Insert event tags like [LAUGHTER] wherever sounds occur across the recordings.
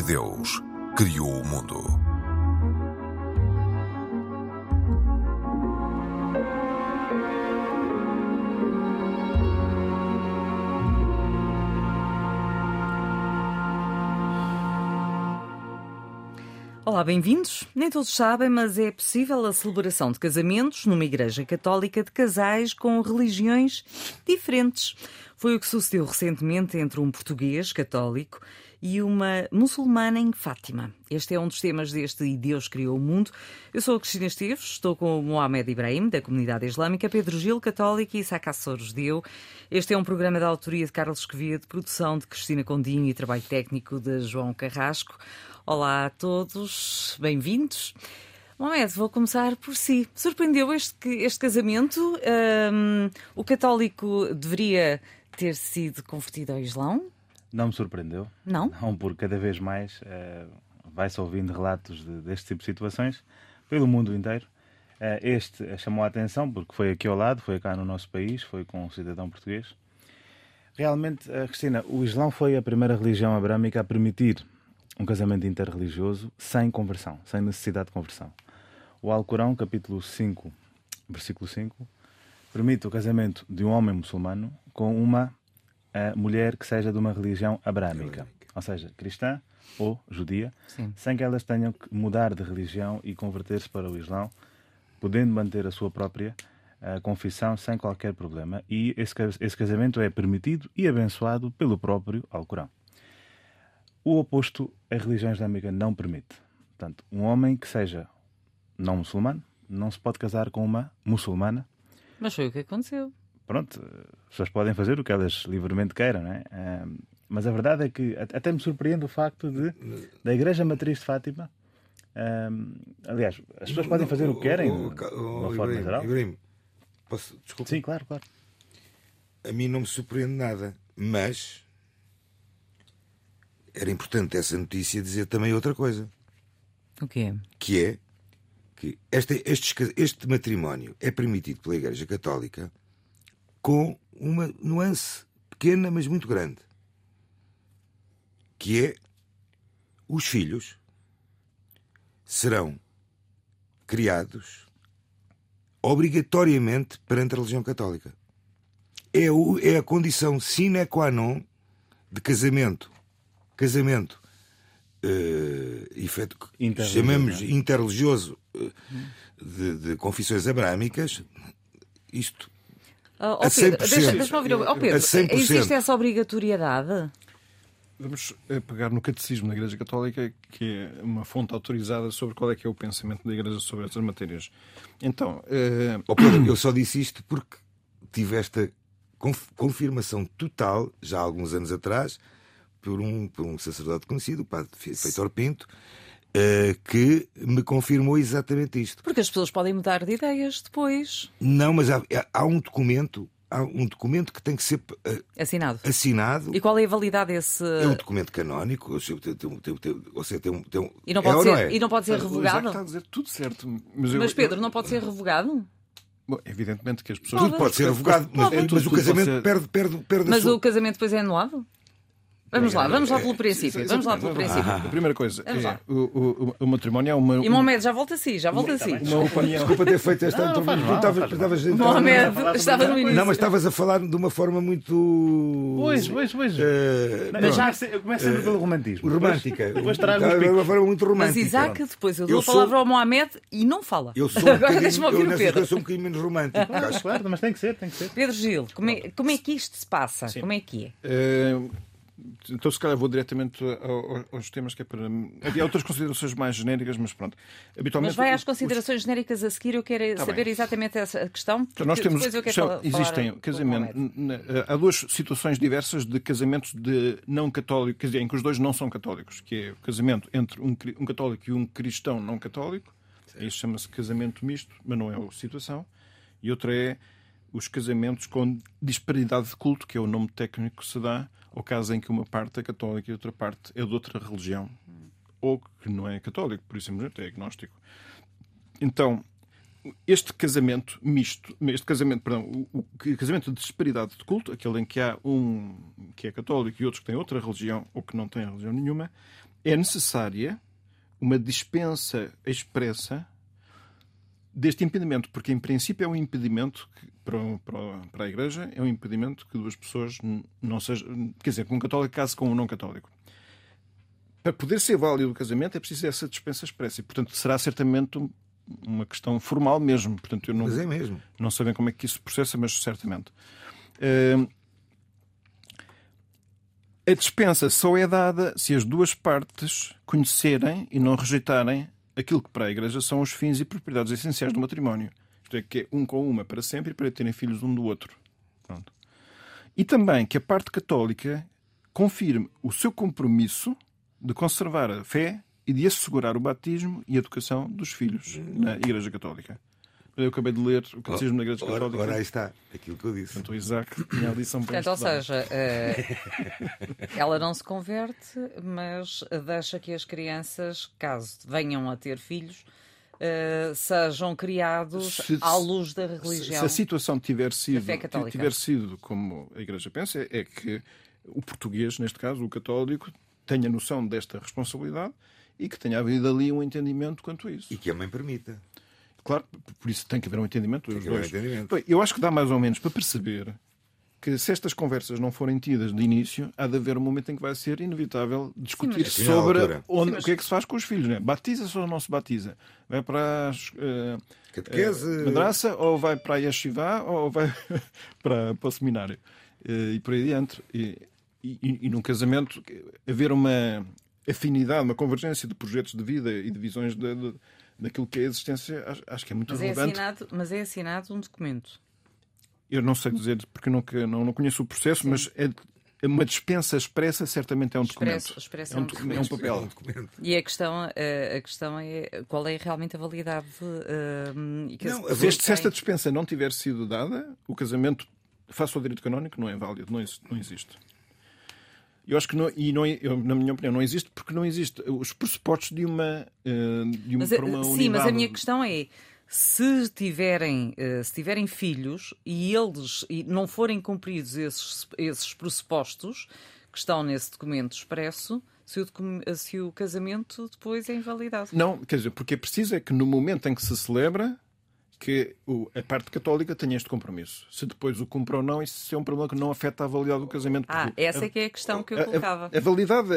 E Deus criou o mundo. Olá, bem-vindos. Nem todos sabem, mas é possível a celebração de casamentos numa igreja católica de casais com religiões diferentes. Foi o que sucedeu recentemente entre um português católico e uma muçulmana em Fátima. Este é um dos temas deste E Deus Criou o Mundo. Eu sou a Cristina Esteves, estou com o Mohamed Ibrahim, da comunidade islâmica, Pedro Gil, católico e Isaac Açores Deu. Este é um programa da autoria de Carlos Esquevia, de produção de Cristina Condinho e trabalho técnico de João Carrasco. Olá a todos, bem-vindos. Mohamed, vou começar por si. Surpreendeu este, este casamento? Um, o católico deveria ter sido convertido ao Islão? Não me surpreendeu. Não? Não, porque cada vez mais uh, vai-se ouvindo relatos de, deste tipo de situações pelo mundo inteiro. Uh, este uh, chamou a atenção porque foi aqui ao lado, foi cá no nosso país, foi com um cidadão português. Realmente, Cristina, o Islão foi a primeira religião abrâmica a permitir um casamento interreligioso sem conversão, sem necessidade de conversão. O Alcorão, capítulo 5, versículo 5, permite o casamento de um homem muçulmano com uma a mulher que seja de uma religião abrâmica, ou seja, cristã ou judia, Sim. sem que elas tenham que mudar de religião e converter-se para o Islão, podendo manter a sua própria uh, confissão sem qualquer problema. E esse, esse casamento é permitido e abençoado pelo próprio Alcorão. O oposto a religião islâmica não permite. Portanto, um homem que seja não muçulmano não se pode casar com uma muçulmana. Mas foi o que aconteceu pronto, as pessoas podem fazer o que elas livremente queiram, não é? mas a verdade é que até me surpreende o facto de da Igreja Matriz de Fátima. aliás, as pessoas podem fazer o que querem, de uma forma geral. Ibrahim, posso, desculpa? Sim, claro, claro. A mim não me surpreende nada, mas era importante essa notícia dizer também outra coisa. O quê? Que é que este, este, este matrimónio é permitido pela Igreja Católica com uma nuance pequena, mas muito grande, que é os filhos serão criados obrigatoriamente perante a religião católica. É, o, é a condição sine qua non de casamento. Casamento uh, efeito, chamamos é? interreligioso uh, de, de confissões abrâmicas. Isto Uh, oh, Pedro, deixa, deixa ouvir. Oh, Pedro, existe essa obrigatoriedade? Vamos eh, pegar no Catecismo da Igreja Católica, que é uma fonte autorizada sobre qual é que é o pensamento da Igreja sobre estas matérias. Então, uh... oh, Pedro, eu só disse isto porque tive esta confirmação total, já há alguns anos atrás, por um, por um sacerdote conhecido, o padre Feitor Pinto, que me confirmou exatamente isto. Porque as pessoas podem mudar de ideias depois. Não, mas há, há um documento. Há um documento que tem que ser uh, assinado. assinado. E qual é a validade desse. É um documento canónico. Ou seja, tem, tem, tem, ou seja, tem, tem um... E não pode, é ser, é? e não pode ser revogado? está a dizer tudo certo. Mas, eu, mas Pedro, eu... não pode ser revogado? Bom, evidentemente que as pessoas. Tudo pode ser revogado, mas, mas, o casamento ser... perde, perde, perde Mas sua... o casamento depois é anulado? Vamos lá, vamos lá pelo princípio. Vamos lá pelo princípio. A primeira coisa, é, o, o, o, matrimónio é uma. E Mohamed, já volta assim, já volta assim. Uma opinião. Desculpa ter feito esta entrevista. Mohamed, estava no início. Não, mas estavas a falar de uma forma muito. Pois, pois, pois. Uh, mas já começa sempre pelo romantismo. Romântica. Depois traz De uma forma muito romântica. Mas Isaac, depois eu dou a palavra ao Mohamed e não fala. Eu sou um bocadinho. Eu sou um bocadinho menos romântico. Claro, mas tem que ser, tem que ser. Pedro Gil, como é, como é que isto se passa? Como é que é? Então, se calhar, vou diretamente aos temas que é para. Havia outras considerações mais genéricas, mas pronto. Habitualmente, mas vai às considerações os... genéricas a seguir. Eu quero tá saber bem. exatamente essa questão. Então, nós temos. Só, existem casamento. Há duas situações diversas de casamentos de não católico, quer dizer, em que os dois não são católicos, que é o casamento entre um, um católico e um cristão não católico. Isso chama-se casamento misto, mas não é a situação. E outra é os casamentos com disparidade de culto, que é o nome técnico que se dá ao caso em que uma parte é católica e outra parte é de outra religião, ou que não é católico, por isso é agnóstico. Então, este casamento misto, este casamento, perdão, o, o, casamento de disparidade de culto, aquele em que há um que é católico e outros que têm outra religião ou que não têm religião nenhuma, é necessária uma dispensa expressa deste impedimento, porque em princípio é um impedimento que, para, para, para, a Igreja, é um impedimento que duas pessoas não sejam. Quer dizer, que um católico case com um não católico. Para poder ser válido o casamento é preciso essa dispensa expressa. E, portanto, será certamente uma questão formal mesmo. Portanto, eu não, mas é mesmo. Não sabem como é que isso processa, mas certamente. Uh, a dispensa só é dada se as duas partes conhecerem e não rejeitarem aquilo que para a Igreja são os fins e propriedades essenciais do matrimónio. Isto é, que é um com uma para sempre e para terem filhos um do outro. Pronto. E também que a parte católica confirme o seu compromisso de conservar a fé e de assegurar o batismo e a educação dos filhos na Igreja Católica. Eu acabei de ler o Catecismo da Igreja Católica. Ora, aí está, aquilo que eu disse. Portanto, o Isaac tinha a lição para Portanto, Ou seja, uh, ela não se converte, mas deixa que as crianças, caso venham a ter filhos, uh, sejam criados se, à luz da religião. Se a situação tiver sido, tiver sido como a Igreja pensa, é que o português, neste caso, o católico, tenha noção desta responsabilidade e que tenha havido ali um entendimento quanto a isso. E que a mãe permita. Claro, por isso tem que haver um entendimento. Tem que haver um entendimento. Bem, eu acho que dá mais ou menos para perceber que se estas conversas não forem tidas de início, há de haver um momento em que vai ser inevitável discutir Sim, sobre onde, Sim, mas... o que é que se faz com os filhos. Né? Batiza-se ou não se batiza? Vai para a uh, Catequese... uh, madraça ou vai para a yeshiva ou vai [LAUGHS] para, para o seminário? Uh, e por aí adiante. E, e, e num casamento, haver uma afinidade, uma convergência de projetos de vida e de visões de, de daquilo que é a existência, acho, acho que é muito mas é relevante. É assinado, mas é assinado um documento. Eu não sei dizer, porque nunca, não, não conheço o processo, Sim. mas é, é uma dispensa expressa certamente é um documento. Expresso, é, um, documento. é um papel. É um documento. E a questão, a questão é qual é realmente a validade. Uh, não, se, se esta dispensa não tiver sido dada, o casamento, face ao direito canónico, não é válido, não, não existe. Eu acho que não, e não, eu, na minha opinião não existe porque não existe os pressupostos de uma, eh, de uma, mas, eh, uma Sim, mas a minha questão é se tiverem, eh, se tiverem filhos e eles não forem cumpridos esses, esses pressupostos que estão nesse documento expresso, se o, se o casamento depois é invalidado. Não, quer dizer, porque é preciso é que no momento em que se celebra que a parte católica tenha este compromisso. Se depois o cumpre ou não, isso é um problema que não afeta a validade do casamento. Ah, essa é que é a questão que eu colocava. A, a, validade,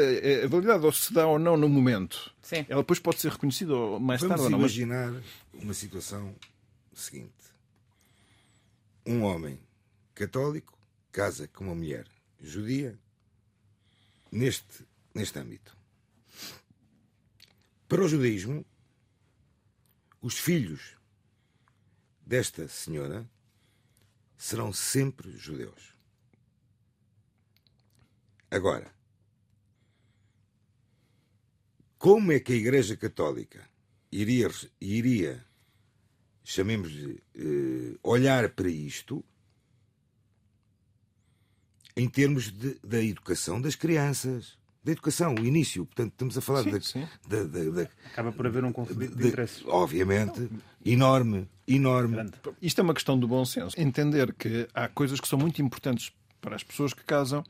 a, validade ou se dá ou não no momento, Sim. ela depois pode ser reconhecida mais Vamos tarde ou não. Vamos imaginar uma situação seguinte. Um homem católico casa com uma mulher judia neste, neste âmbito. Para o judaísmo, os filhos desta senhora serão sempre judeus. Agora, como é que a Igreja Católica iria, iria chamemos-lhe, eh, olhar para isto em termos de, da educação das crianças? Da educação, o início. Portanto, estamos a falar sim, da, sim. Da, da, Acaba por haver um conflito de, de interesses. Obviamente, enorme, enorme. Grande. Isto é uma questão do bom senso. Entender que há coisas que são muito importantes para as pessoas que casam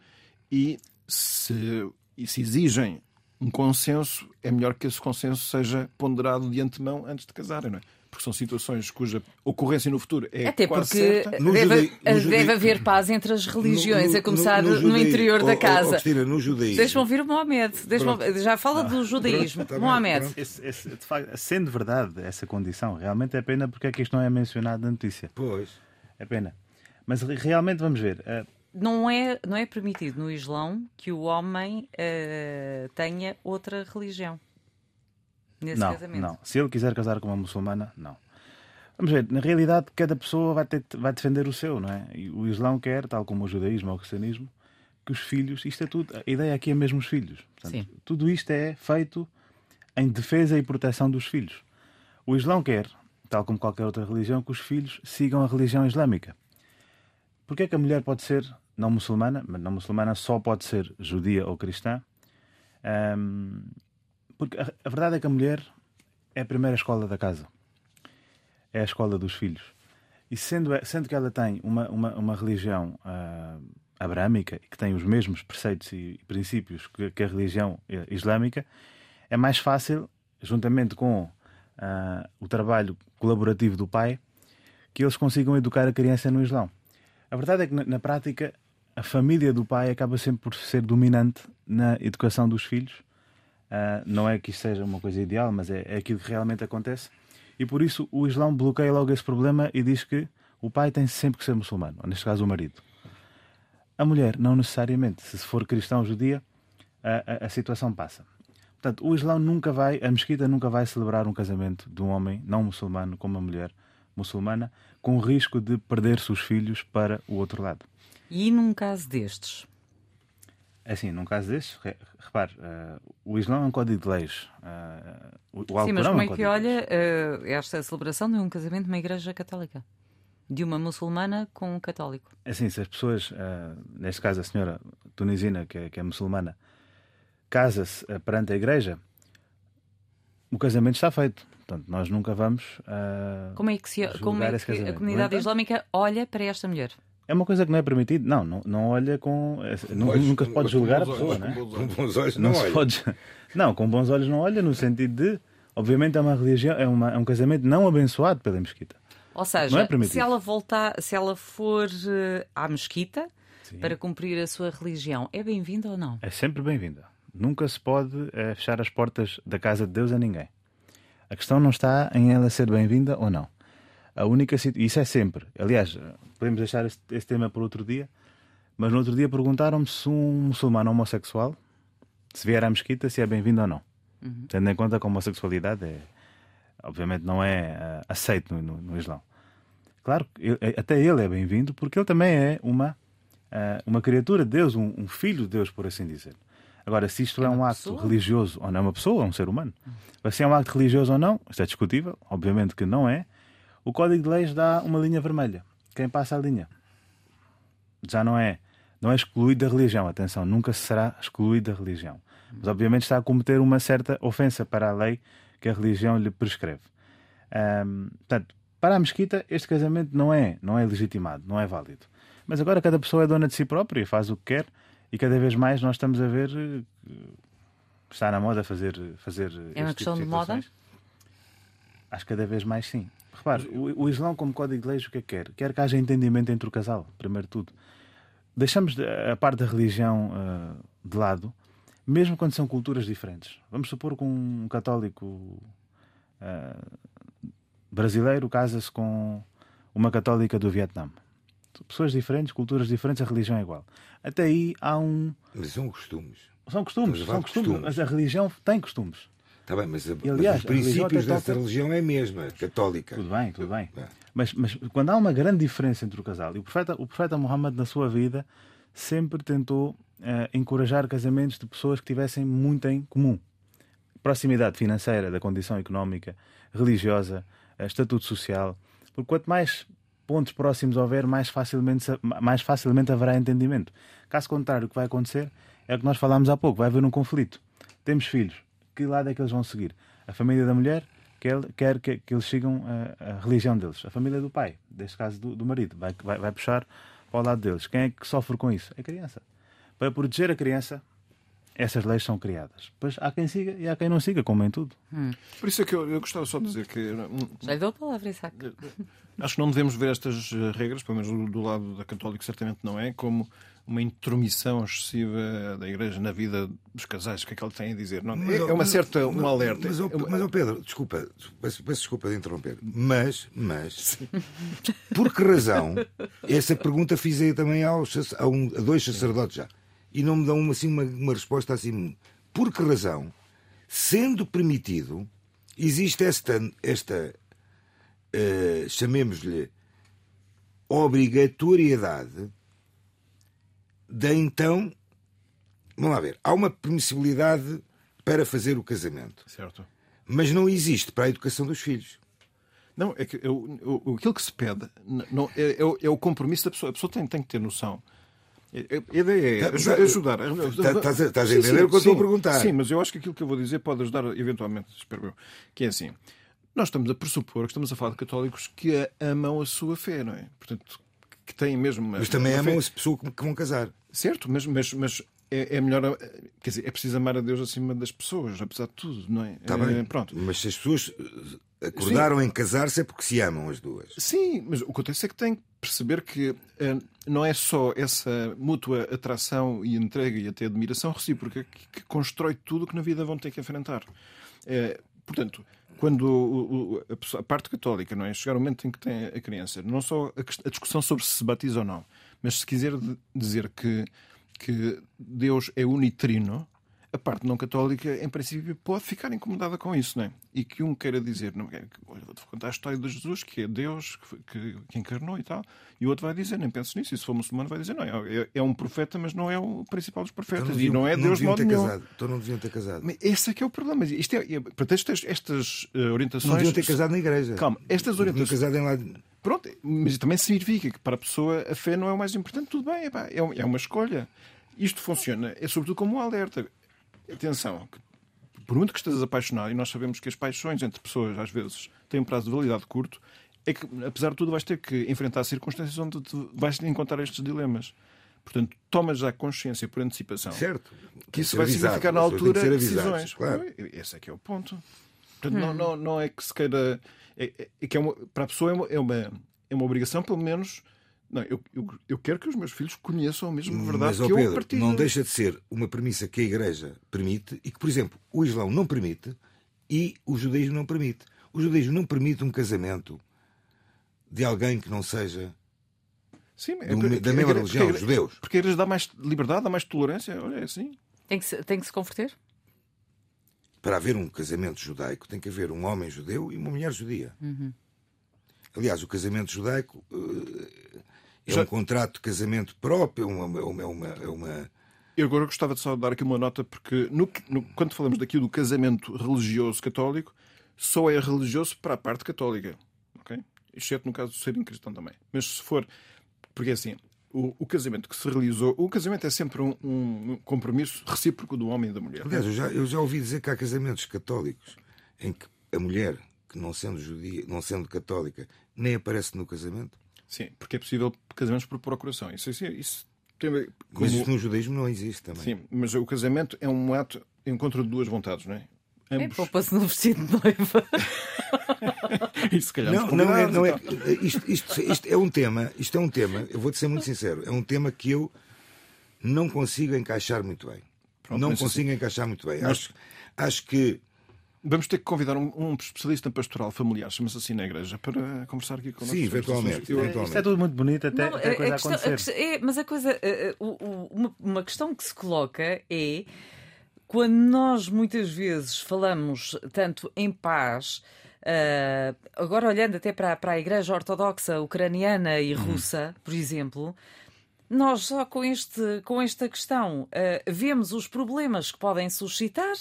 e se, e se exigem um consenso, é melhor que esse consenso seja ponderado de antemão antes de casarem, não é? Porque são situações cuja ocorrência no futuro é Até quase porque certa. Deve, deve haver paz entre as religiões, no, a começar no, no, no interior da casa. Cristina, no judaísmo. Deixa-me ouvir o Mohamed. Já fala ah, do judaísmo. Pronto, Mohamed. Esse, esse, de facto, sendo verdade essa condição, realmente é pena porque é que isto não é mencionado na notícia. Pois. É pena. Mas realmente vamos ver. Uh, não é, não é permitido no Islão que o homem uh, tenha outra religião nesse não, casamento. Não, se ele quiser casar com uma muçulmana, não. Vamos ver, na realidade, cada pessoa vai, ter, vai defender o seu, não é? E o Islão quer, tal como o judaísmo ou o cristianismo, que os filhos, isto é tudo, a ideia aqui é mesmo os filhos. Portanto. Tudo isto é feito em defesa e proteção dos filhos. O Islão quer, tal como qualquer outra religião, que os filhos sigam a religião islâmica. Porquê é que a mulher pode ser não muçulmana, mas não muçulmana só pode ser judia ou cristã? Um, porque a, a, verdade é que a mulher é a primeira escola da casa. É a escola dos filhos. E sendo, sendo que ela tem uma, uma, uma religião uh, abrâmica, que tem os mesmos preceitos e princípios que, que a religião islâmica, é mais fácil, juntamente com uh, o trabalho colaborativo do pai, que eles consigam educar a criança no Islão. A verdade é que, na, na prática, a família do pai acaba sempre por ser dominante na educação dos filhos. Uh, não é que isto seja uma coisa ideal, mas é, é aquilo que realmente acontece. E por isso o Islão bloqueia logo esse problema e diz que o pai tem sempre que ser muçulmano, ou neste caso o marido. A mulher, não necessariamente. Se for cristão judia, a, a, a situação passa. Portanto, o Islão nunca vai, a mesquita nunca vai celebrar um casamento de um homem não muçulmano com uma mulher muçulmana, com o risco de perder seus filhos para o outro lado. E num caso destes? É assim, num caso destes, repare, uh, o Islão é um código de leis. Uh, o Sim, mas como é, um que olha uh, esta celebração de um casamento numa igreja católica? De uma muçulmana com um católico? É assim, se as pessoas, neste caso a senhora tunisina, que é, que é muçulmana, casa-se perante a igreja, o casamento está feito. Portanto, nós nunca vamos. Como é que, se, como é que a comunidade islâmica olha para esta mulher? É uma coisa que não é permitido. Não, não, não olha com. Não, pois, nunca se pode julgar a pessoa, não é? Com bons olhos não, não olha. Pode, não, com bons olhos não olha, no sentido de. Obviamente é uma religião, é, uma, é um casamento não abençoado pela mesquita. Ou seja, é se ela voltar, se ela for uh, à mesquita Sim. para cumprir a sua religião, é bem-vinda ou não? É sempre bem-vinda. Nunca se pode uh, fechar as portas da casa de Deus a ninguém. A questão não está em ela ser bem-vinda ou não. A única isso é sempre. Aliás, podemos deixar este, este tema para outro dia, mas no outro dia perguntaram-me se um muçulmano homossexual, se vier à mesquita, se é bem-vindo ou não. Uhum. Tendo em conta que a homossexualidade é, obviamente não é uh, aceito no, no, no, Islão. Claro, eu, até ele é bem-vindo porque ele também é uma, uh, uma criatura de Deus, um, um filho de Deus, por assim dizer. Agora, se isto é, é um acto pessoa? religioso ou não, é uma pessoa, é um ser humano. Mas se é um acto religioso ou não, isto é discutível, obviamente que não é. O Código de Leis dá uma linha vermelha. Quem passa a linha já não é, não é excluído da religião. Atenção, nunca será excluído da religião. Mas obviamente está a cometer uma certa ofensa para a lei que a religião lhe prescreve. Um, portanto, para a mesquita, este casamento não é, não é legitimado, não é válido. Mas agora cada pessoa é dona de si própria faz o que quer e cada vez mais nós estamos a ver eh, está na moda fazer fazer é uma tipo questão tipo de, de moda acho que cada vez mais sim repare o, o Islão como código de leis o que é que quer quer que haja entendimento entre o casal primeiro de tudo deixamos a parte da religião uh, de lado mesmo quando são culturas diferentes vamos supor que um católico uh, brasileiro casa-se com uma católica do Vietnã pessoas diferentes, culturas diferentes, a religião é igual. Até aí há um. Mas são costumes. São costumes, são costumes, costumes, mas a religião tem costumes. Está bem, mas, e, aliás, mas os princípios dessa toca... religião é a mesma, católica. Tudo bem, tudo bem. É. Mas, mas quando há uma grande diferença entre o casal, e o profeta, o profeta Muhammad, na sua vida, sempre tentou uh, encorajar casamentos de pessoas que tivessem muito em comum. Proximidade financeira, da condição económica, religiosa, uh, estatuto social. Porque quanto mais pontos próximos houver, mais facilmente, mais facilmente haverá entendimento. Caso contrário, o que vai acontecer é o que nós falámos há pouco: vai haver um conflito. Temos filhos, que lado é que eles vão seguir? A família da mulher quer, quer que, que eles sigam a, a, religião deles. A família do pai, neste caso do, do marido, vai, vai, vai puxar para o lado deles. Quem é que sofre com isso? É a criança. Para proteger a criança, essas leis são criadas. Pois há quem siga e há quem não siga, como em tudo. Hum. Por isso é que eu, eu, gostava só de dizer que. Já lhe dou a palavra, Isaac. Acho que não devemos ver estas eh, regras, pelo menos do, do lado da Católica, certamente não é, como uma intromissão excessiva da Igreja na vida dos casais. O que é que ele tem a dizer? Não, mas, é uma certa um alerta. Mas, mas, mas oh Pedro, desculpa, peço, peço, desculpa de interromper. Mas, mas, [LAUGHS] por que razão? Essa pergunta fiz aí também aos, a, um, a dois sacerdotes já e não me dão assim uma, uma resposta assim. Por que razão, sendo permitido, existe esta, esta uh, chamemos-lhe, obrigatoriedade da então. Vamos lá ver. Há uma permissibilidade para fazer o casamento. Certo. Mas não existe para a educação dos filhos. Não, é que eu, eu, aquilo que se pede não, é, é, é, o compromisso da pessoa. A pessoa tem, tem que ter noção a ideia é tá, tá, ajudar. Estás a entender o que eu estou a perguntar? Sim, mas eu acho que aquilo que eu vou dizer pode ajudar eventualmente, espero eu. Que é assim: nós estamos a pressupor que estamos a falar de católicos que amam a sua fé, não é? Portanto, que têm mesmo. Uma, mas também amam fé. a pessoa que vão casar. Certo, mas, mas, mas é, é, melhor. Quer dizer, é preciso amar a Deus acima das pessoas, apesar de tudo, não é? Tá bem. Pronto. Mas se as pessoas acordaram Sim. em casar-se é porque se amam as duas. Sim, mas o que acontece é que tem que perceber que uh, não é só essa mútua atração e entrega e até admiração recíproca que, que constrói tudo o que na vida vão ter que enfrentar. Uh, portanto, quando a, parte católica, não é? Chegar o momento em que tem a criança, não só a, a discussão sobre se se batiza ou não, mas se quiser dizer que, que Deus é unitrino, a parte não católica, em princípio, pode ficar incomodada com isso, não é? E que um queira dizer, não, é, vou-te contar a história de Jesus, que é Deus que, que, que, encarnou e tal, e o outro vai dizer, nem penses nisso, e se for muçulmano vai dizer, não, é, é um profeta, mas não é o principal dos profetas, então não deviam, e não é Deus não de modo nenhum. Casado. Então não deviam ter casado. Mas esse é que é o problema. Isto é, é, estas, estas uh, orientações... Não deviam ter casado na igreja. Calma, estas orientações... casado em lado... Pronto, mas também significa que para a pessoa a fé não é o mais importante, tudo bem, é, é uma escolha. Isto funciona, é sobretudo como um alerta atenção, por muito que estejas apaixonado, e nós sabemos que as paixões entre pessoas às vezes têm um prazo de validade curto, é que, apesar de tudo, vais ter que enfrentar circunstâncias onde vais encontrar estes dilemas. Portanto, tomas já consciência por antecipação certo. que isso vai avisado, significar na altura decisões. Claro. Esse é que é o ponto. Portanto, hum. não, não, não é que se queira. É, é que é uma, para a pessoa é uma, é uma, é uma obrigação, pelo menos, não, eu, eu, eu, quero que os meus filhos conheçam a mesma verdade Mas, que Pedro, eu partilho. Não deixa de ser uma premissa que a Igreja permite e que, por exemplo, o Islão não permite e o judaísmo não permite. O judaísmo não permite um casamento de alguém que não seja Sim, é do, da mesma religião, os judeus. Porque eles dão mais liberdade, dá mais tolerância. Olha, é assim. Tem que, se, tem que se converter? Para haver um casamento judaico, tem que haver um homem judeu e uma mulher judia. Uhum. Aliás, o casamento judaico uh, é um contrato de casamento próprio, é uma, é uma, é uma... Eu agora gostava de só dar aqui uma nota, porque no, no, quando falamos daqui do casamento religioso católico, só é religioso para a parte católica, ok? Exceto no caso de serem cristão também. Mas se for. Porque assim, o, o, casamento que se realizou. O casamento é sempre um, um, compromisso recíproco do homem e da mulher. Aliás, eu já, eu já ouvi dizer que há casamentos católicos em que a mulher, que não sendo judia, não sendo católica, nem aparece no casamento. Sim, porque é possível casamentos por procuração. Isso, isso, isso tem como... Mas isso no judaísmo não existe também. Sim, mas o casamento é um ato encontro de duas vontades, não é? Ambos... É, poupa-se no vestido de noiva. [LAUGHS] isso, se calhar, não, não é, não é, isto, isto, isto, é um tema, isto é um tema, eu vou-te ser muito sincero, é um tema que eu não consigo encaixar muito bem. Pronto, não consigo assim, encaixar muito bem. Mas... Acho, acho que Vamos ter que convidar um, um especialista em pastoral familiar, chama-se assim na igreja, para conversar aqui com Sim, eventualmente, eventualmente. Isto é tudo muito bonito até, Não, até a, coisa a questão, acontecer. A é, mas a coisa, uma, uma questão que se coloca é quando nós muitas vezes falamos tanto em paz. Uh, agora olhando até para, para a Igreja Ortodoxa Ucraniana e uhum. Russa, por exemplo, nós só com, este, com esta questão uh, vemos os problemas que podem suscitar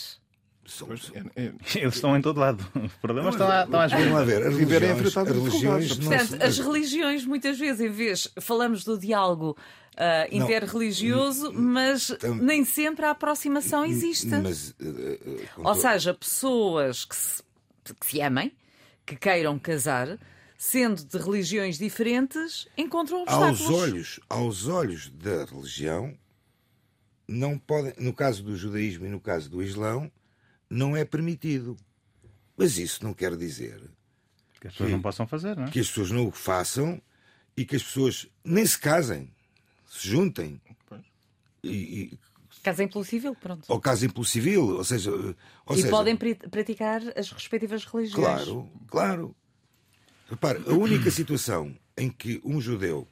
Pois, é, é, eles estão em todo lado. [LAUGHS] Os problemas estão, estão às vezes. a ver, as religiões, as religiões, Portanto, as religiões, muitas vezes, em vez falamos do diálogo uh, interreligioso, mas tam... nem sempre a aproximação existe. Mas, uh, uh, Ou seja, pessoas que se, que se amem, que queiram casar, sendo de religiões diferentes, encontram obstáculos. Aos olhos, aos olhos da religião, não podem, no caso do judaísmo e no caso do islão, não é permitido. Mas isso não quer dizer que as pessoas que, não possam fazer, não é? Que as pessoas não o façam e que as pessoas nem se casem, se juntem. E, e, Casem pelo civil, pronto. Ou casem pelo civil, ou seja. Ou e seja, podem praticar as respectivas religiões. Claro, claro. Repare, a única [CLEARS THROAT] situação em que um judeu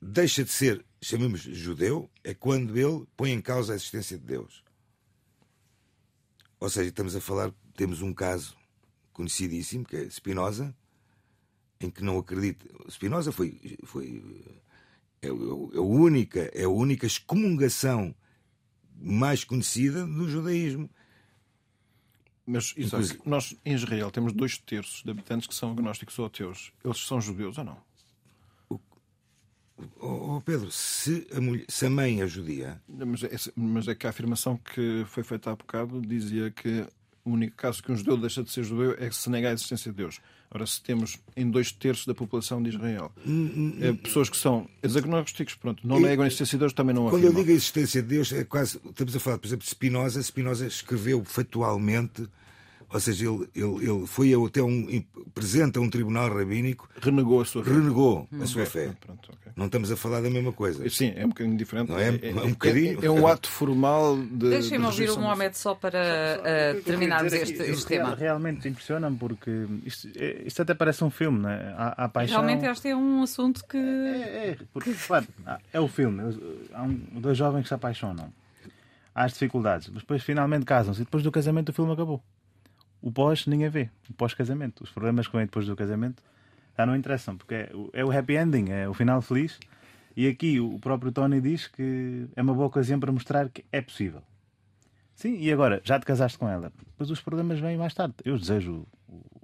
deixa de ser, chamemos judeu, é quando ele põe em causa a existência de Deus. Ou seja, estamos a falar, temos um caso conhecidíssimo, que é Spinoza, em que não acredita. Spinoza foi, foi é, é, é, a única, é a única excomungação mais conhecida do judaísmo. Mas, Isaac, nós em Israel temos dois terços de habitantes que são agnósticos ou ateus. Eles são judeus ou não? Oh, Pedro, se a, mulher, se a, mãe é judia. Mas é, mas é que a afirmação que foi feita há bocado dizia que o único caso que um judeu deixa de ser judeu é se nega a existência de Deus. Ora, se temos em dois terços da população de Israel é, pessoas que são agnósticos, pronto, não negam a existência de Deus, também não Quando afirmam. eu digo a existência de Deus, é quase. Estamos a falar, por exemplo, de Spinoza. Spinoza escreveu factualmente ou seja, ele, ele, ele foi até um. presente a um tribunal rabínico. Renegou a sua fé. Renegou a sua fé. Pronto, okay. Não estamos a falar da mesma coisa. Sim, é um bocadinho diferente. Não é, é, é um bocadinho. É, é, um ato formal de. Deixem-me ouvir o Mohamed só para uh, terminarmos este, este tema. Realmente impressiona-me porque isto, é, isto, até parece um filme, não é? Há, há paixão. Realmente este é um assunto que. É, é, porque, claro, é o filme. Há um, dois jovens que se apaixonam. Há as dificuldades, mas depois finalmente casam-se e depois do casamento o filme acabou o pós ninguém vê, o pós-casamento. Os problemas que vêm depois do casamento já não interessam, porque é, é, o happy ending, é o final feliz. E aqui o próprio Tony diz que é uma boa ocasião para mostrar que é possível. Sim, e agora, já te casaste com ela, mas os problemas vêm mais tarde. Eu desejo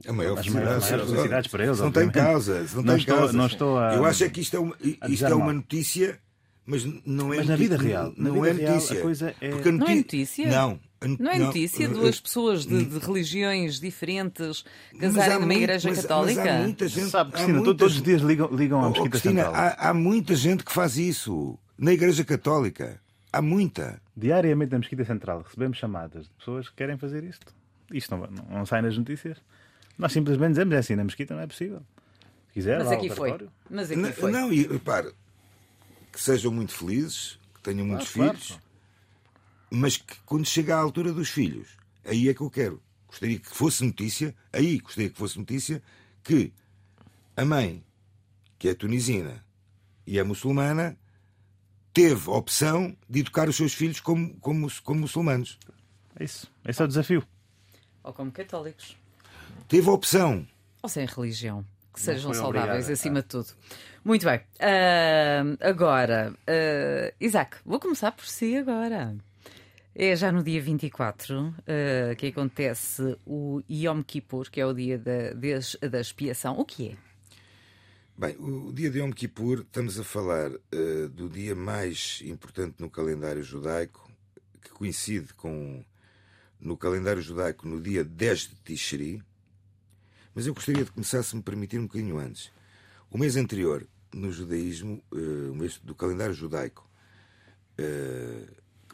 a maior as maiores felicidades para eles. Não tem causa, não, não tem estou, causa. Não estou a, Eu acho é que isto é uma, isto é uma notícia, mas não é mas na vida real. Na não vida é notícia. Real, a coisa é... Porque Não é notícia? Não. Não é notícia não, duas pessoas de, de, religiões diferentes casarem numa igreja mas, católica? Mas há muita gente. Sabe, Cristina, muitas... todos os dias ligam, ligam à oh, Mesquita Cristina, Central. Há, há, muita gente que faz isso na igreja católica. Há muita. Diariamente na Mesquita Central recebemos chamadas de pessoas que querem fazer isto. Isto não, não, não sai nas notícias. Nós simplesmente dizemos é assim, na Mesquita não é possível. Se quiser, mas aqui foi. Mas aqui foi. Não, e repare, que sejam muito felizes, que tenham muitos claro, filhos. Mas que quando chega à altura dos filhos, aí é que eu quero. Gostaria que fosse notícia, aí gostaria que fosse notícia, que a mãe, que é tunisina e é muçulmana, teve a opção de educar os seus filhos como, como, como muçulmanos. É isso. Esse é o desafio. Ou como católicos. Teve a opção. Ou sem religião. Que sejam saudáveis, acima de tudo. Muito bem. Uh, agora, uh, Isaac, vou começar por si agora. É já no dia 24 uh, que acontece o Yom Kippur, que é o dia da, da expiação. O que é? Bem, o dia de Yom Kippur, estamos a falar uh, do dia mais importante no calendário judaico, que coincide com, no calendário judaico, no dia 10 de Tishri. Mas eu gostaria de começar, se me permitir, um bocadinho antes. O mês anterior, no judaísmo, uh, o mês do calendário judaico,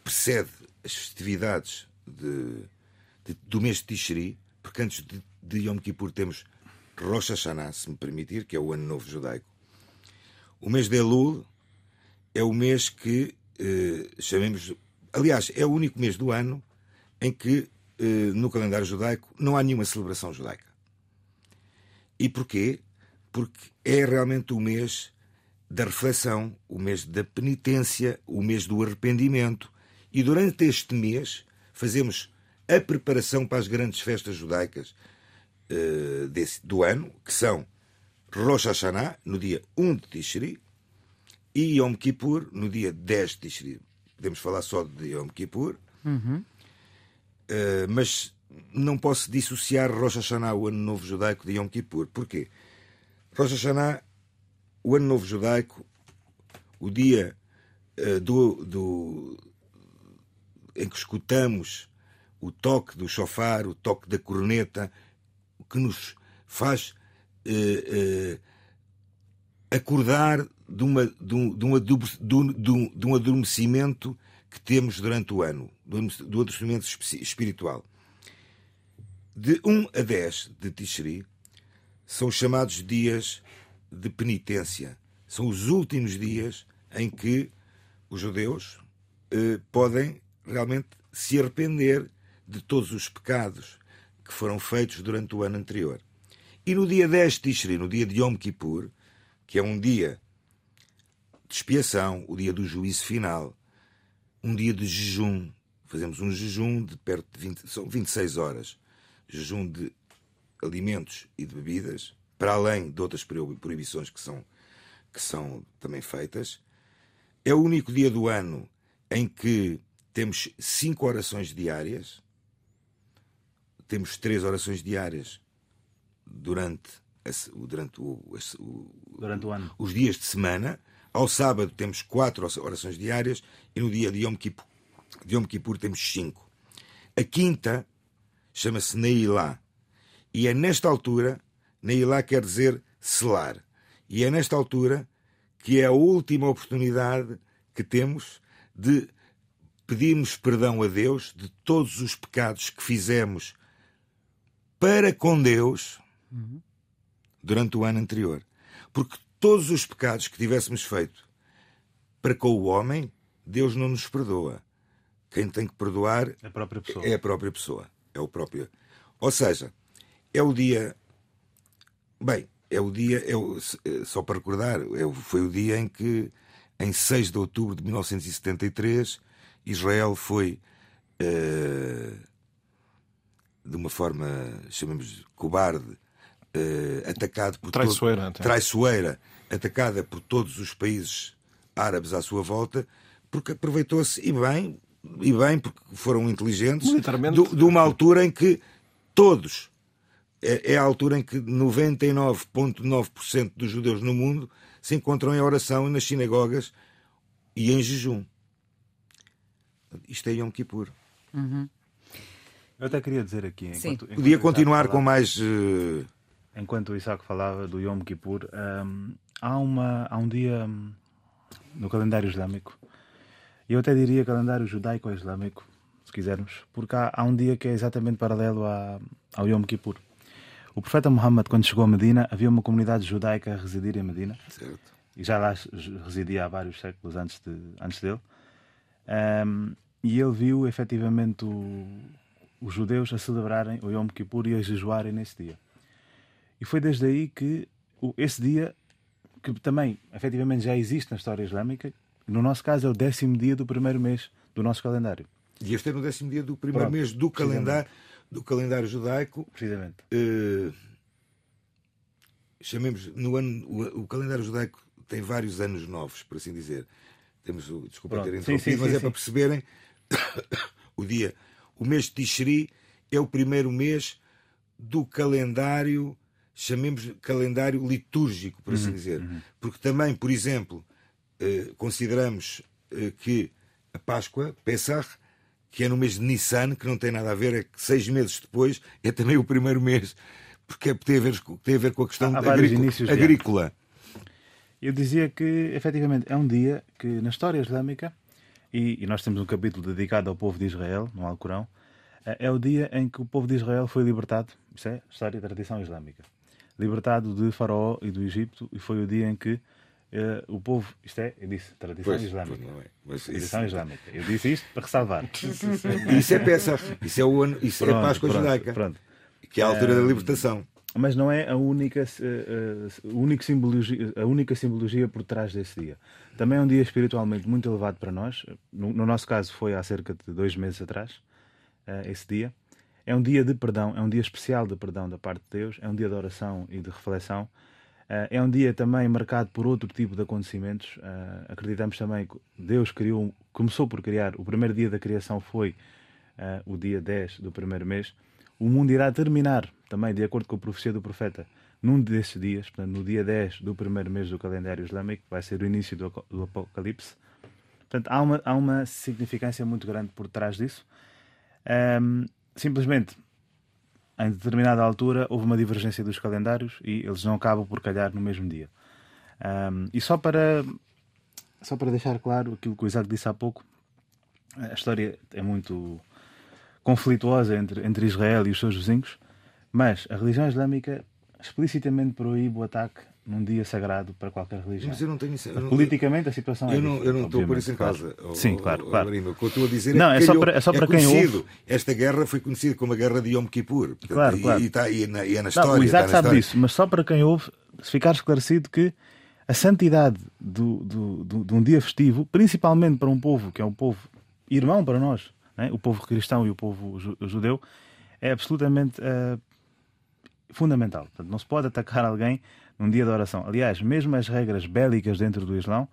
que precede as festividades de, de, do mês de Tishri, porque antes de, de Yom Kippur temos Rosh Hashanah, se me permitir, que é o Ano Novo Judaico. O mês de Elul é o mês que eh, chamemos. Aliás, é o único mês do ano em que eh, no calendário judaico não há nenhuma celebração judaica. E porquê? Porque é realmente o mês da reflexão, o mês da penitência, o mês do arrependimento, e durante este mês fazemos a preparação para as grandes festas judaicas uh, desse, do ano, que são Rosh Hashanah, no dia 1 de Tishri, e Yom Kippur, no dia 10 de Tishri. Podemos falar só de Yom Kippur, uhum. uh, mas não posso dissociar Rosh Hashanah, o Ano Novo Judaico, de Yom Kippur. Porquê? Rosh Hashanah, o Ano Novo Judaico, o dia uh, do, do, em que escutamos o toque do chofar, o toque da corneta, que nos faz eh, eh, acordar de, uma, de, um, de, uma, de, um, adormecimento que temos durante o ano, do adormecimento espiritual. De 1 a 10 de Tishri são chamados dias de penitência. São os últimos dias em que os judeus eh, podem realmente se arrepender de todos os pecados que foram feitos durante o ano anterior. E no dia 10 de Tishri, no dia de Yom Kippur, que é um dia de expiação, o dia do juízo final, um dia de jejum, fazemos um jejum de perto de 20, são 26 horas, jejum de alimentos e de bebidas, para além de outras proibições que são, que são também feitas. É o único dia do ano em que temos cinco orações diárias, temos três orações diárias durante, durante, o, o, durante o ano. os dias de semana. Ao sábado temos quatro orações diárias e no dia de Yom Kippur, de Yom Kippur temos cinco. A quinta chama-se Neilá. E é nesta altura, Neilá quer dizer selar. E é nesta altura que é a última oportunidade que temos de pedirmos perdão a Deus de todos os pecados que fizemos para com Deus durante o ano anterior. Porque todos os pecados que tivéssemos feito para com o homem, Deus não nos perdoa. Quem tem que perdoar é a própria pessoa. É a própria pessoa. É o próprio. Ou seja, é o dia. Bem, é o dia. É o... Só para recordar, é foi o dia em que, em 6 de outubro de 1973, Israel foi. Uh, de uma forma, chamamos cobarde, uh, atacado por traiçoeira, todo... traiçoeira, atacada por todos os países árabes à sua volta, porque aproveitou-se e bem e bem, porque foram inteligentes, de, de uma altura em que todos, é, é a altura em que 99,9% dos judeus no mundo se encontram em oração nas sinagogas e em jejum. Isto é Yom Kippur. Uhum. Eu até queria dizer aqui. Enquanto, enquanto Podia continuar falava, com mais. Uh... Enquanto o Isaac falava do Yom Kippur, um, há, uma, há um dia um, no calendário islâmico eu até diria calendário judaico-islâmico, se quisermos, porque há, há, um dia que é exatamente paralelo a, ao Yom Kippur. O profeta Muhammad, quando chegou a Medina, havia uma comunidade judaica a residir em Medina. Certo. E já lá residia há vários séculos antes, de, antes dele. Um, e ele viu efetivamente o, os judeus a celebrarem o Yom Kippur e a jejuarem nesse dia. E foi desde aí que o, esse dia, que também efetivamente já existe na história islâmica, no nosso caso é o décimo dia do primeiro mês do nosso calendário. E este é no décimo dia do primeiro Pronto, mês do calendário, do calendário judaico. Precisamente. Uh, chamemos no ano o, o, calendário judaico tem vários anos novos, por assim dizer. Temos o desculpa Pronto. ter interrompido, sim, sim, mas sim, é para perceberem [COUGHS] o dia. O mês de Tishri é o primeiro mês do calendário, chamemos calendário litúrgico, por assim uhum, dizer. Uhum. Porque também, por exemplo, eh, consideramos eh, que a Páscoa, Pesach, que é no mês de Nissan, que não tem nada a ver, é que seis meses depois é também o primeiro mês, porque é, tem, a ver, tem a ver com a questão agrícola. agrícola. Eu dizia que, efetivamente, é um dia que na história islâmica, e, e, nós temos um capítulo dedicado ao povo de Israel, no Alcorão, eh, é o dia em que o povo de Israel foi libertado, isso é história e tradição islâmica, libertado de Faraó e do Egito, e foi o dia em que Uh, o povo, isto é, eu disse, tradição pois, islâmica. Pois é. Tradição isso... islâmica. Eu disse isto para ressalvar. [LAUGHS] isso é peça, isso é o ano, isso é pronto, é Páscoa pronto, judaica, pronto. que é a altura uh, da libertação. Mas não é a única, uh, uh, única simbologia, a única simbologia por trás desse dia. Também é um dia espiritualmente muito elevado para nós. No, no nosso caso, foi há cerca de dois meses atrás, esse dia. É um dia de perdão, é um dia especial de perdão da parte de Deus, é um dia de oração e de reflexão é um dia também marcado por outro tipo de acontecimentos. Acreditamos também que Deus criou, começou por criar, o primeiro dia da criação foi o dia 10 do primeiro mês. O mundo irá terminar, também de acordo com a profecia do profeta, num desses dias, portanto, no dia 10 do primeiro mês do calendário islâmico, vai ser o início do, do Apocalipse. Portanto, há uma, há uma significância muito grande por trás disso. Um, simplesmente em determinada altura houve uma divergência dos calendários e eles não acabam por calhar no mesmo dia. Um, e só para, só para deixar claro aquilo que o Isaac disse há pouco, a história é muito conflituosa entre, entre Israel e os seus vizinhos, mas a religião islâmica explicitamente proíbe o ataque num dia sagrado para qualquer religião. Mas eu não tenho eu não, Politicamente a situação eu é não, Eu não estou por isso em causa. Claro. Sim, claro, claro. O que eu estou a dizer não, é, é, só para, é só para é quem ouve. Esta guerra foi conhecida como a Guerra de Yom Kippur. Claro, e, claro. E, está, e, na, e é na história. Não, o Isaac sabe disso, mas só para quem ouve, ficar esclarecido que a santidade do, do, do, de um dia festivo, principalmente para um povo que é um povo irmão para nós, né? o povo cristão e o povo judeu, é absolutamente uh, fundamental. Portanto, não se pode atacar alguém num dia de oração. Aliás, mesmo as regras bélicas dentro do Islão,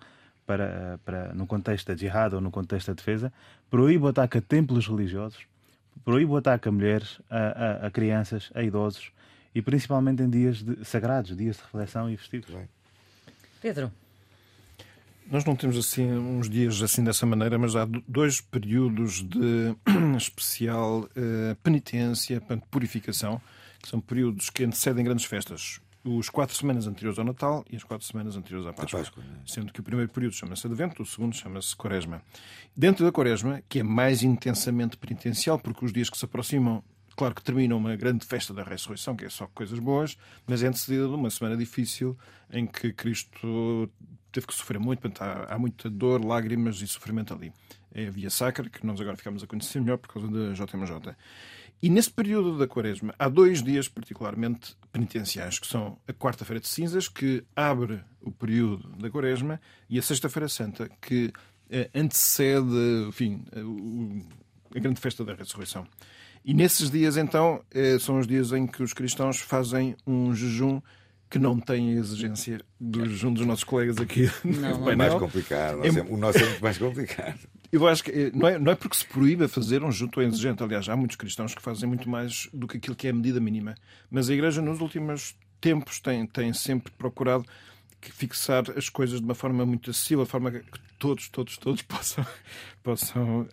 para, para, no contexto da jihad ou no contexto da defesa, proíbe o ataque a templos religiosos, proíbe o ataque a mulheres, a, a, a crianças, a idosos e principalmente em dias de, sagrados, dias de reflexão e festivos. Pedro. Nós não temos assim uns dias assim dessa maneira, mas há dois períodos de [CLEARS THROAT] especial uh, penitência, purificação, que são períodos que antecedem grandes festas. Os quatro semanas anteriores ao Natal e as quatro semanas anteriores à Páscoa. Páscoa né? Sendo que o primeiro período chama-se Advento, o segundo chama-se Quaresma. Dentro da Quaresma, que é mais intensamente penitencial, porque os dias que se aproximam Claro que termina uma grande festa da ressurreição, que é só coisas boas, mas é antecedida de uma semana difícil em que Cristo teve que sofrer muito, portanto, há, há muita dor, lágrimas e sofrimento ali. É a via sacra, que nós agora ficamos a conhecer melhor por causa da JMJ. E nesse período da Quaresma, há dois dias particularmente penitenciais, que são a Quarta-feira de Cinzas, que abre o período da Quaresma, e a Sexta-feira Santa, que eh, antecede, enfim, a grande festa da ressurreição. E nesses dias, então, eh, são os dias em que os cristãos fazem um jejum que não tem a exigência do jejum dos nossos colegas aqui. Não, não, é mais complicado. É... O nosso é muito mais complicado. Eu acho que eh, não é, não é porque se proíbe fazer um jejum exigente. Aliás, há muitos cristãos que fazem muito mais do que aquilo que é a medida mínima. Mas a Igreja, nos últimos tempos, tem, tem sempre procurado fixar as coisas de uma forma muito acessível, de forma que todos, todos, todos [LAUGHS] possam, possam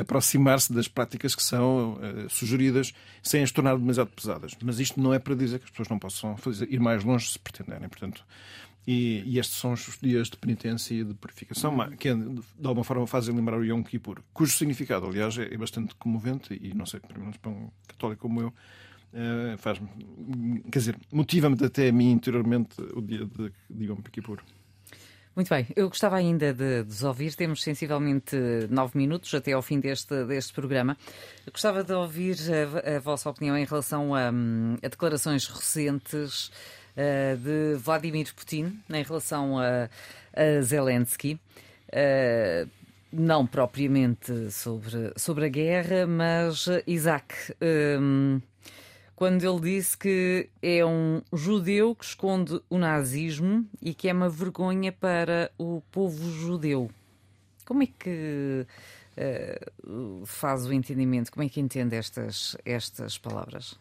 aproximar-se das práticas que são uh, sugeridas sem as tornar demasiado pesadas. Mas isto não é para dizer que as pessoas não possam fazer, ir mais longe se pretenderem. Portanto, e, e, estes são os dias de penitência e de purificação, que de alguma forma fazem lembrar o Yom Kippur, cujo significado, aliás, é, é bastante comovente e não sei, pelo menos para um católico como eu, Uh, faz quer dizer, motiva-me até a mim interiormente o dia de, de Yom Kippur. Muito bem, eu gostava ainda de, de ouvir, temos sensivelmente nove minutos até ao fim deste, deste programa. Eu gostava de ouvir a, a vossa opinião em relação a, a declarações recentes uh, de Vladimir Putin em relação a, a Zelensky. Uh, não propriamente sobre, sobre a guerra, mas Isaac. Um, quando ele disse que é um judeu que esconde o nazismo e que é uma vergonha para o povo judeu. Como é que uh, faz o entendimento? Como é que entende estas, estas palavras?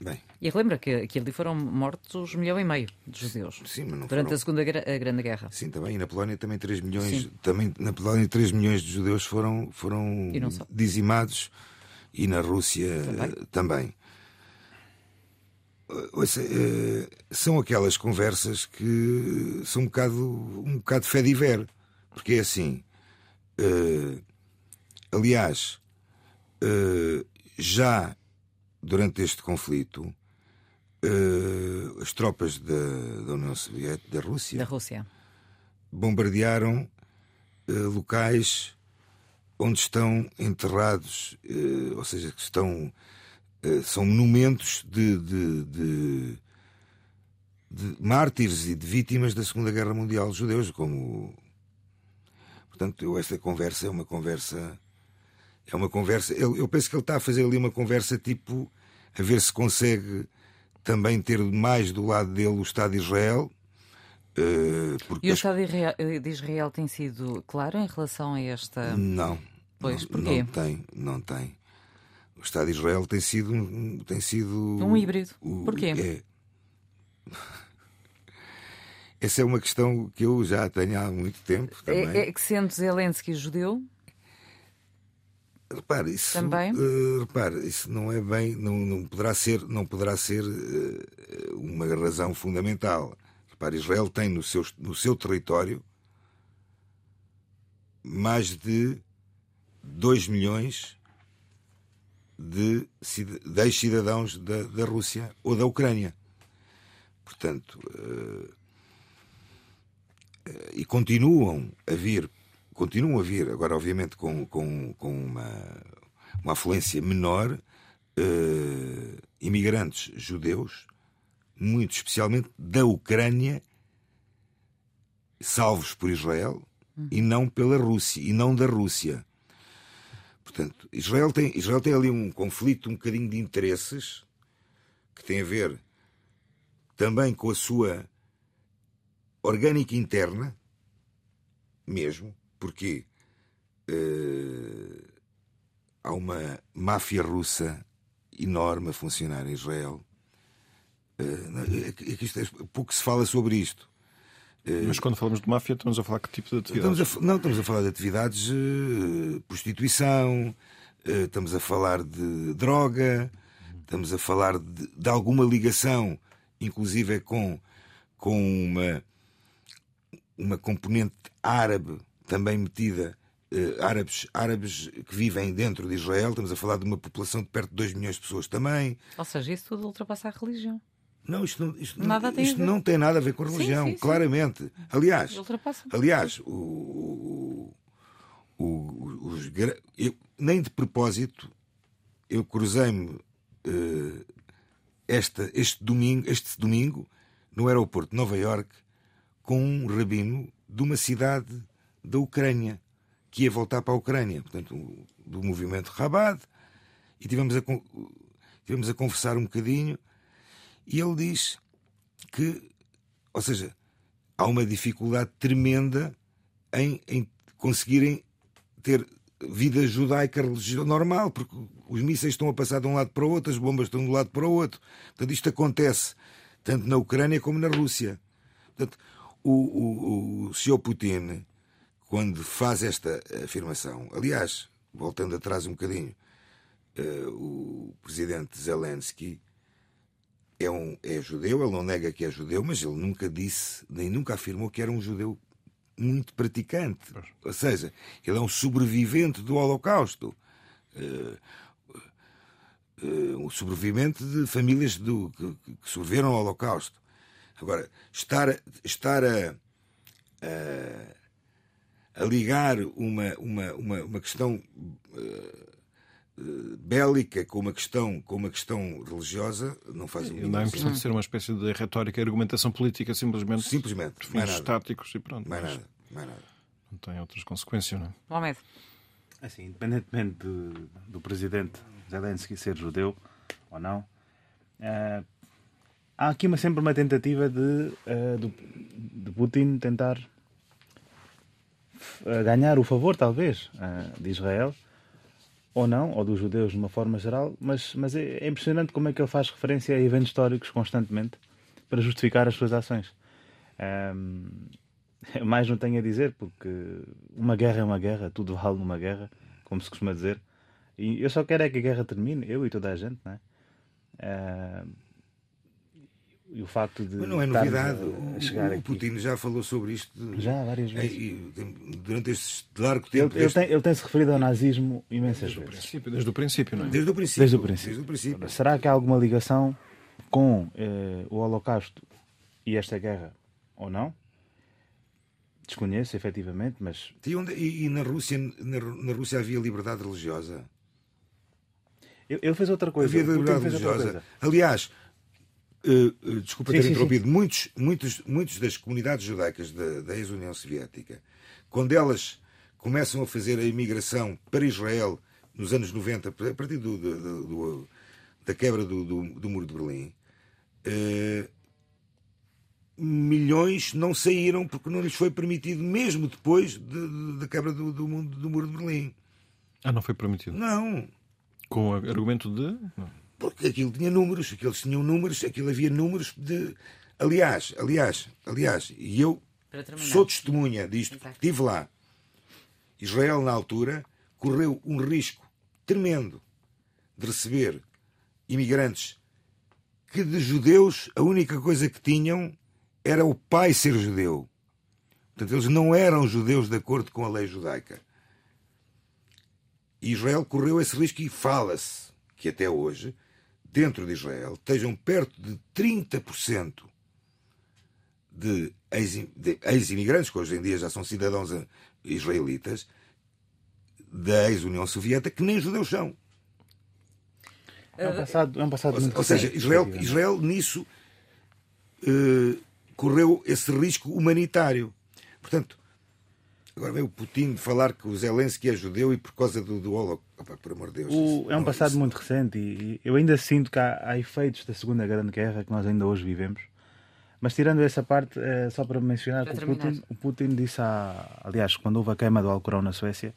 Bem. E lembra que, que ali foram mortos um milhão e meio de judeus sim, mas não durante foram... a Segunda a Grande Guerra. Sim, também. E na Polónia também 3 milhões, sim. também na Polónia 3 milhões de judeus foram, foram dizimados e na Rússia também. também. Ouça, eh, são aquelas conversas que são um bocado, um bocado fé de ver, porque é assim. Uh, aliás, já durante este conflito, as tropas da, da União Soviética, da Rússia, da Rússia. bombardearam locais onde estão enterrados, eh, ou seja, que estão eh, são monumentos de, de, de, de, mártires e de vítimas da Segunda Guerra Mundial judeus, como portanto eu, esta conversa é uma conversa é uma conversa eu, eu penso que ele está a fazer ali uma conversa tipo a ver se consegue também ter mais do lado dele o Estado de Israel Uh, e o Estado de Israel tem sido claro em relação a esta. Não. Pois, não, porquê? Não tem, não tem. O Estado de Israel tem sido. Tem sido um híbrido. O, porquê? É... [LAUGHS] Essa é uma questão que eu já tenho há muito tempo é, também. É, é que sendo Zelensky judeu? Repare, isso, Também? Uh, repare, isso não é bem, não, não poderá ser, não poderá ser uh, uma razão fundamental. Repare, Israel tem no seu, no seu território mais de 2 milhões de, de ex-cidadãos da, da Rússia ou da Ucrânia. Portanto, uh, uh, e continuam a vir, continuam a vir, agora obviamente com, com, com uma, uma afluência menor, uh, imigrantes judeus muito especialmente da Ucrânia, salvos por Israel, e não pela Rússia, e não da Rússia. Portanto, Israel tem, Israel tem ali um conflito um bocadinho de interesses que tem a ver também com a sua orgânica interna, mesmo, porque uh, há uma máfia russa enorme a funcionar em Israel é, é que isto é, pouco se fala sobre isto. Mas quando falamos de máfia, estamos a falar que tipo de atividades? Estamos a, não, estamos a falar de atividades uh, prostituição, estamos a falar de droga, estamos a falar de, de alguma ligação, inclusive com, com uma, uma componente árabe também metida. Árabes, árabes que vivem dentro de Israel, estamos a falar de uma população de perto de 2 milhões de pessoas também. Ou seja, isso tudo ultrapassa a religião. Não, isto não, isto nada não, isto não tem nada a ver com a religião, sim, sim, claramente. Sim. Aliás, aliás, o, o, o, os, eu, nem de propósito eu cruzei-me uh, esta, este domingo, este domingo no aeroporto de Nova York com um rabino de uma cidade da Ucrânia que ia voltar para a Ucrânia, portanto, do movimento Rabat, e tivemos a, tivemos a conversar um bocadinho e ele diz que, ou seja, há uma dificuldade tremenda em, em conseguirem ter vida judaica religiosa normal, porque os mísseis estão a passar de um lado para o outro, as bombas estão de um lado para o outro. Portanto, isto acontece tanto na Ucrânia como na Rússia. Portanto, o, o, o Sr. Putin, quando faz esta afirmação, aliás, voltando atrás um bocadinho, uh, o presidente Zelensky é, um, é judeu, ele não nega que é judeu, mas ele nunca disse, nem nunca afirmou que era um judeu muito praticante. Ou seja, ele é um sobrevivente do Holocausto. Uh, uh, um sobrevivente de famílias do, que, que sobreviveram ao Holocausto. Agora, estar, estar a, a, a ligar uma, uma, uma, uma questão. Uh, eh, bélica com uma questão com uma questão religiosa não faz o Dá a impressão de ser uma espécie de retórica e argumentação política simplesmente simplesmente fins estáticos e pronto mais nada, mais nada. não tem outras consequências não é? Mohamed assim independentemente do, do presidente Zelensky ser judeu ou não uh, há aqui uma, sempre uma tentativa de, uh, de, de Putin tentar ganhar o favor talvez uh, de Israel ou não, ou dos judeus de uma forma geral, mas, mas é, é impressionante como é que ele faz referência a eventos históricos constantemente para justificar as suas ações. Um, [LAUGHS] mais não tenho a dizer, porque uma guerra é uma guerra, tudo vale numa guerra, como se costuma dizer. E eu só quero é que a guerra termine, eu e toda a gente, não é? Uh, e o facto de. Mas não é novidade. A, a chegar o, o Putin já falou sobre isto. De, já, várias vezes. E, durante este largo tempo. Ele, ele, tem, ele tem-se referido ao nazismo imensas desde vezes. O princípio, desde o princípio, não é? Desde o princípio. Desde o princípio. Desde o princípio. Será que há alguma ligação com eh, o Holocausto e esta guerra ou não? Desconheço, efetivamente, mas. E, onde, e, e na, Rússia, na, na, Rússia havia liberdade religiosa? Ele fez outra coisa. Havia liberdade religiosa. Aliás uh, desculpa sim, ter sim, interrompido, sim. Muitos, muitos, muitos das comunidades judaicas da, da ex-União Soviética, quando elas começam a fazer a imigração para Israel nos anos 90, a partir do, do, do, da quebra do, do, muro de Berlim, uh, milhões não saíram porque não lhes foi permitido, mesmo depois da quebra do, do, do muro de Berlim. Ah, não foi permitido? Não. Com o argumento de. Não. Porque aquilo tinha números, aqueles tinham números, aquilo havia números de. Aliás, aliás, aliás, e eu sou testemunha disto, porque estive lá. Israel, na altura, correu um risco tremendo de receber imigrantes que de judeus a única coisa que tinham era o pai ser judeu. Portanto, eles não eram judeus de acordo com a lei judaica. Israel correu esse risco e fala-se que até hoje dentro de Israel estejam perto de 30% de ex-imigrantes, que hoje em dia já são cidadãos israelitas, da ex-União Soviética, que nem judeus são. É um passado, é um passado ou, muito ou seja, Israel, Israel nisso uh, correu esse risco humanitário. Portanto, Agora vem o Putin falar que o Zelensky é judeu e por causa do, do Holocausto. por amor de Deus. O, é um passado isso. muito recente e, eu ainda sinto que há, há, efeitos da Segunda Grande Guerra que nós ainda hoje vivemos. Mas tirando essa parte, é, só para mencionar que o Putin, o Putin disse, há, aliás, quando houve a queima do Alcorão na Suécia,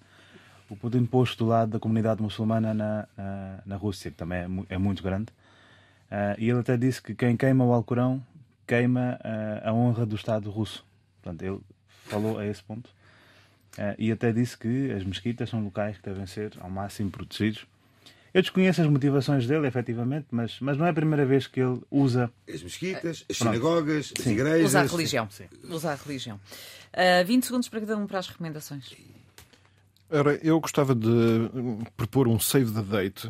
o Putin pôs do lado da comunidade muçulmana na, na, na Rússia, que também é, é muito grande. Uh, e ele até disse que quem queima o Alcorão queima uh, a honra do Estado russo. Portanto, ele falou a esse ponto. Uh, e até disse que as mesquitas são locais que devem ser ao máximo protegidos. Eu desconheço as motivações dele, efetivamente, mas, mas não é a primeira vez que ele usa. As mesquitas, as Pronto. sinagogas, as Sim. igrejas. Usar a religião. Sim. Usar a religião. Uh, 20 segundos para cada um para as recomendações. Ora, eu gostava de propor um save the date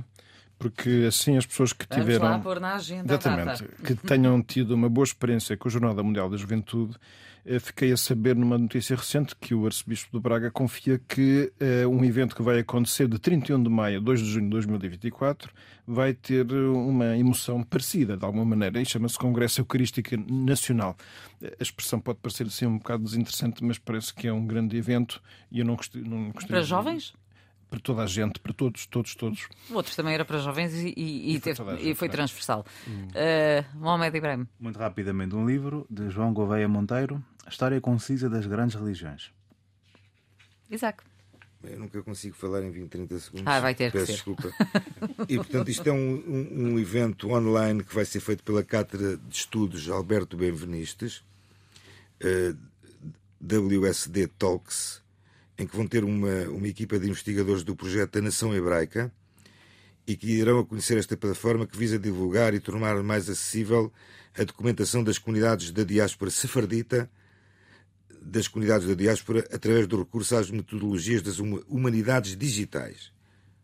porque assim as pessoas que Vamos tiveram. Lá pôr na agenda exatamente, que tenham tido uma boa experiência com a Jornada Mundial da Juventude. Eh, fiquei a saber numa notícia recente que o arcebispo de Braga confia que uh, um evento que vai acontecer de 31 de maio a 2 de junho de 2024 vai ter uma emoção parecida, de alguma maneira, e chama-se Congresso Eucarístico Nacional. A expressão pode parecer assim um bocado desinteressante, mas parece que é um grande evento e eu não gostei. Não gostei Para jovens? Para toda a gente, para todos, todos, todos. O outro também era para jovens e, e, e, teve, gente, e foi transversal. Hum. Uh, Mohamed Ibrahim. Muito rapidamente, um livro de João Gouveia Monteiro, História Concisa das Grandes Religiões. Isaac. Eu nunca consigo falar em 20, 30 segundos. Ah, vai ter Peço que desculpa. [LAUGHS] e, portanto, isto é um, um, um, evento online que vai ser feito pela Cátedra de Estudos Alberto Benvenistes, uh, WSD Talks, em que vão ter uma, uma equipa de investigadores do projeto da Nação Hebraica e que irão a conhecer esta plataforma que visa divulgar e tornar mais acessível a documentação das comunidades da diáspora sefardita, das comunidades da diáspora, através do recurso às metodologias das humanidades digitais.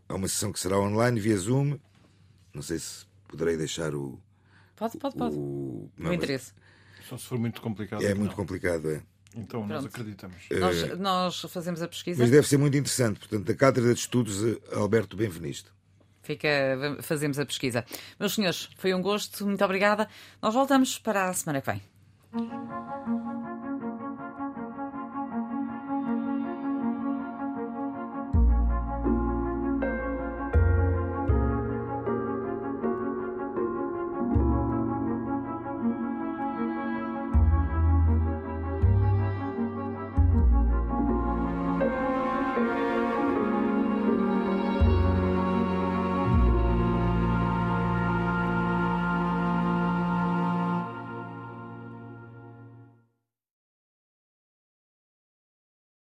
Há uma sessão que será online via Zoom. Não sei se poderei deixar o. Pode, pode, pode. O, o interesse. Só se for muito complicado. É muito complicado, é. Então, Pronto. nós acreditamos. Nós, eh, nós, fazemos a pesquisa. Mas deve ser muito interessante. Portanto, da Cátedra de Estudos Alberto Benveniste. Fica, fazemos a pesquisa. Meus senhores, foi um gosto. Muito obrigada. Nós voltamos para a semana que vem.